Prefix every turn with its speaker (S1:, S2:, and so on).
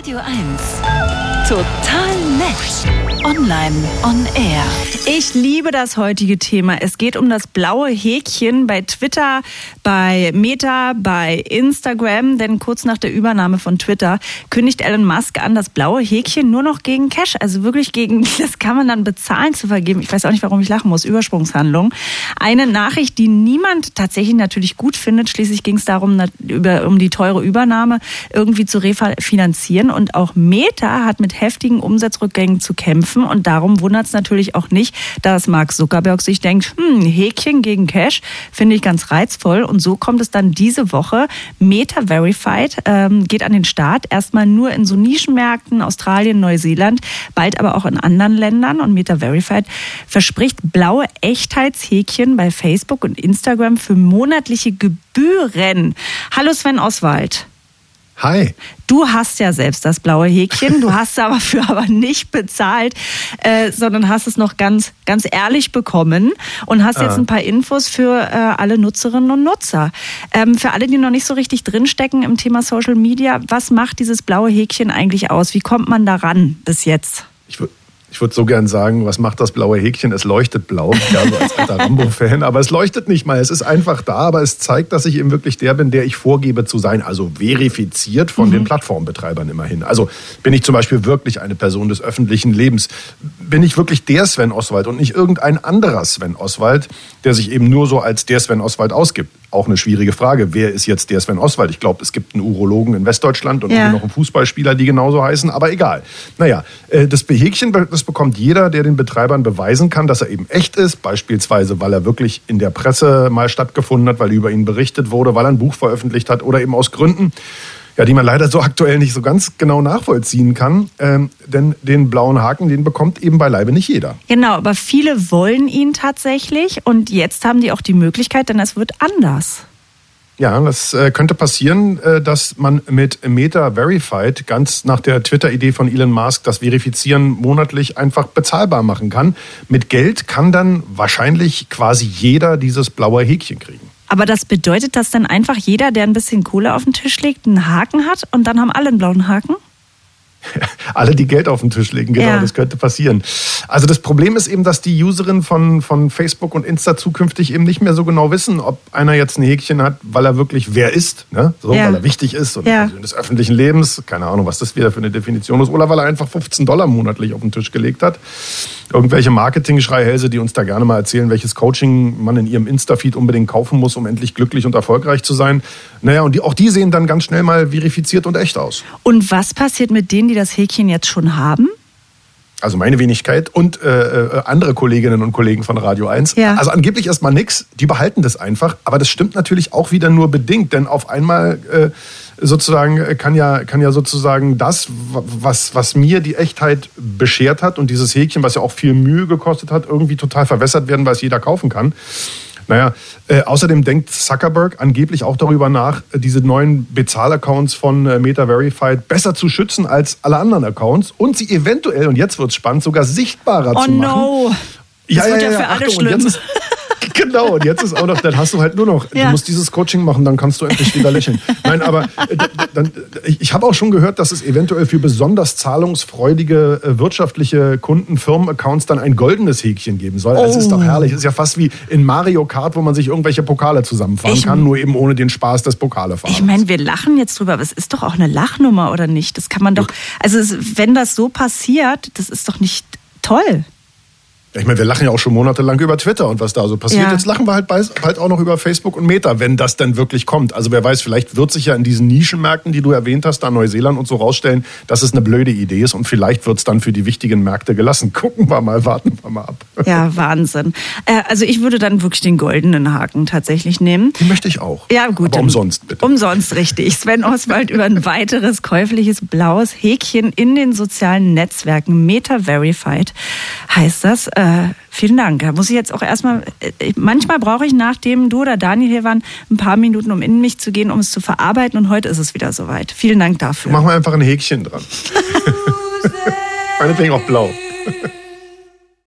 S1: Radio 1. Total nett. Online on air.
S2: Ich liebe das heutige Thema. Es geht um das blaue Häkchen bei Twitter, bei Meta, bei Instagram. Denn kurz nach der Übernahme von Twitter kündigt Elon Musk an, das blaue Häkchen nur noch gegen Cash, also wirklich gegen, das kann man dann bezahlen zu vergeben. Ich weiß auch nicht, warum ich lachen muss. Übersprungshandlung. Eine Nachricht, die niemand tatsächlich natürlich gut findet. Schließlich ging es darum, um die teure Übernahme irgendwie zu refinanzieren. Und auch Meta hat mit heftigen Umsatzrückgängen zu kämpfen. Und darum wundert es natürlich auch nicht, dass Mark Zuckerberg sich denkt, hm, Häkchen gegen Cash finde ich ganz reizvoll. Und so kommt es dann diese Woche. Meta Verified ähm, geht an den Start. Erstmal nur in so Nischenmärkten, Australien, Neuseeland, bald aber auch in anderen Ländern. Und Meta Verified verspricht blaue Echtheitshäkchen bei Facebook und Instagram für monatliche Gebühren. Hallo Sven Oswald.
S3: Hi.
S2: Du hast ja selbst das blaue Häkchen, du hast aber für aber nicht bezahlt, äh, sondern hast es noch ganz, ganz ehrlich bekommen und hast ah. jetzt ein paar Infos für äh, alle Nutzerinnen und Nutzer. Ähm, für alle, die noch nicht so richtig drinstecken im Thema Social Media, was macht dieses blaue Häkchen eigentlich aus? Wie kommt man daran bis jetzt?
S3: Ich würde ich würde so gern sagen, was macht das blaue Häkchen? Es leuchtet blau, ja, so als alter Rambo-Fan, aber es leuchtet nicht mal. Es ist einfach da, aber es zeigt, dass ich eben wirklich der bin, der ich vorgebe zu sein, also verifiziert von mhm. den Plattformbetreibern immerhin. Also bin ich zum Beispiel wirklich eine Person des öffentlichen Lebens? Bin ich wirklich der Sven Oswald und nicht irgendein anderer Sven Oswald, der sich eben nur so als der Sven Oswald ausgibt? Auch eine schwierige Frage. Wer ist jetzt der Sven Oswald? Ich glaube, es gibt einen Urologen in Westdeutschland und ja. noch einen Fußballspieler, die genauso heißen, aber egal. Naja, äh, das Häkchen, das das bekommt jeder, der den Betreibern beweisen kann, dass er eben echt ist. Beispielsweise, weil er wirklich in der Presse mal stattgefunden hat, weil über ihn berichtet wurde, weil er ein Buch veröffentlicht hat oder eben aus Gründen, ja, die man leider so aktuell nicht so ganz genau nachvollziehen kann. Ähm, denn den blauen Haken, den bekommt eben beileibe nicht jeder.
S2: Genau, aber viele wollen ihn tatsächlich und jetzt haben die auch die Möglichkeit, denn es wird anders.
S3: Ja, das äh, könnte passieren, äh, dass man mit Meta Verified ganz nach der Twitter-Idee von Elon Musk das Verifizieren monatlich einfach bezahlbar machen kann. Mit Geld kann dann wahrscheinlich quasi jeder dieses blaue Häkchen kriegen.
S2: Aber das bedeutet, dass dann einfach jeder, der ein bisschen Kohle auf den Tisch legt, einen Haken hat und dann haben alle einen blauen Haken?
S3: alle, die Geld auf den Tisch legen, genau, ja. das könnte passieren. Also das Problem ist eben, dass die Userinnen von, von Facebook und Insta zukünftig eben nicht mehr so genau wissen, ob einer jetzt ein Häkchen hat, weil er wirklich wer ist, ne? so, ja. weil er wichtig ist und ja. des öffentlichen Lebens, keine Ahnung, was das wieder für eine Definition ist, oder weil er einfach 15 Dollar monatlich auf den Tisch gelegt hat. Irgendwelche Marketing-Schreihälse, die uns da gerne mal erzählen, welches Coaching man in ihrem Insta-Feed unbedingt kaufen muss, um endlich glücklich und erfolgreich zu sein. Naja, und die, auch die sehen dann ganz schnell mal verifiziert und echt aus.
S2: Und was passiert mit denen, die das Häkchen jetzt schon haben?
S3: Also meine Wenigkeit und äh, äh andere Kolleginnen und Kollegen von Radio 1. Ja. Also angeblich erstmal nichts, die behalten das einfach, aber das stimmt natürlich auch wieder nur bedingt, denn auf einmal äh, sozusagen äh, kann ja, kann ja sozusagen das, was, was mir die Echtheit beschert hat und dieses Häkchen, was ja auch viel Mühe gekostet hat, irgendwie total verwässert werden, weil es jeder kaufen kann. Naja, äh, außerdem denkt Zuckerberg angeblich auch darüber nach, diese neuen Bezahlaccounts von äh, Meta Verified besser zu schützen als alle anderen Accounts und sie eventuell, und jetzt wird es spannend, sogar sichtbarer
S2: oh
S3: zu machen.
S2: Oh no! Das ja, wird ja, ja, ja für alle Achtung, schlimm.
S3: genau, und jetzt ist auch noch, dann hast du halt nur noch, ja. du musst dieses Coaching machen, dann kannst du endlich wieder lächeln. Nein, aber äh, dann, ich habe auch schon gehört, dass es eventuell für besonders zahlungsfreudige äh, wirtschaftliche Kunden, Firmenaccounts dann ein goldenes Häkchen geben soll. Oh. Das ist doch oh. herrlich. Das ist ja fast wie in Mario Kart, wo man sich irgendwelche Pokale zusammenfahren ich, kann, nur eben ohne den Spaß des Pokalefahrens.
S2: Ich meine, wir lachen jetzt drüber, aber es ist doch auch eine Lachnummer, oder nicht? Das kann man doch, also wenn das so passiert, das ist doch nicht toll.
S3: Ich meine, wir lachen ja auch schon monatelang über Twitter und was da so passiert. Ja. Jetzt lachen wir halt bald auch noch über Facebook und Meta, wenn das denn wirklich kommt. Also wer weiß, vielleicht wird sich ja in diesen Nischenmärkten, die du erwähnt hast, da Neuseeland und so rausstellen, dass es eine blöde Idee ist und vielleicht wird es dann für die wichtigen Märkte gelassen. Gucken wir mal, warten wir mal ab.
S2: Ja, Wahnsinn. Äh, also ich würde dann wirklich den goldenen Haken tatsächlich nehmen.
S3: Den möchte ich auch.
S2: Ja, gut.
S3: Aber umsonst, bitte.
S2: Umsonst, richtig. Sven Oswald über ein weiteres käufliches blaues Häkchen in den sozialen Netzwerken. Meta Verified heißt das. Äh, Vielen Dank. Da muss ich jetzt auch erstmal, äh, manchmal brauche ich, nachdem du oder Daniel hier waren, ein paar Minuten, um in mich zu gehen, um es zu verarbeiten. Und heute ist es wieder soweit. Vielen Dank dafür.
S3: Machen wir einfach ein Häkchen dran. Meinetwegen auch blau.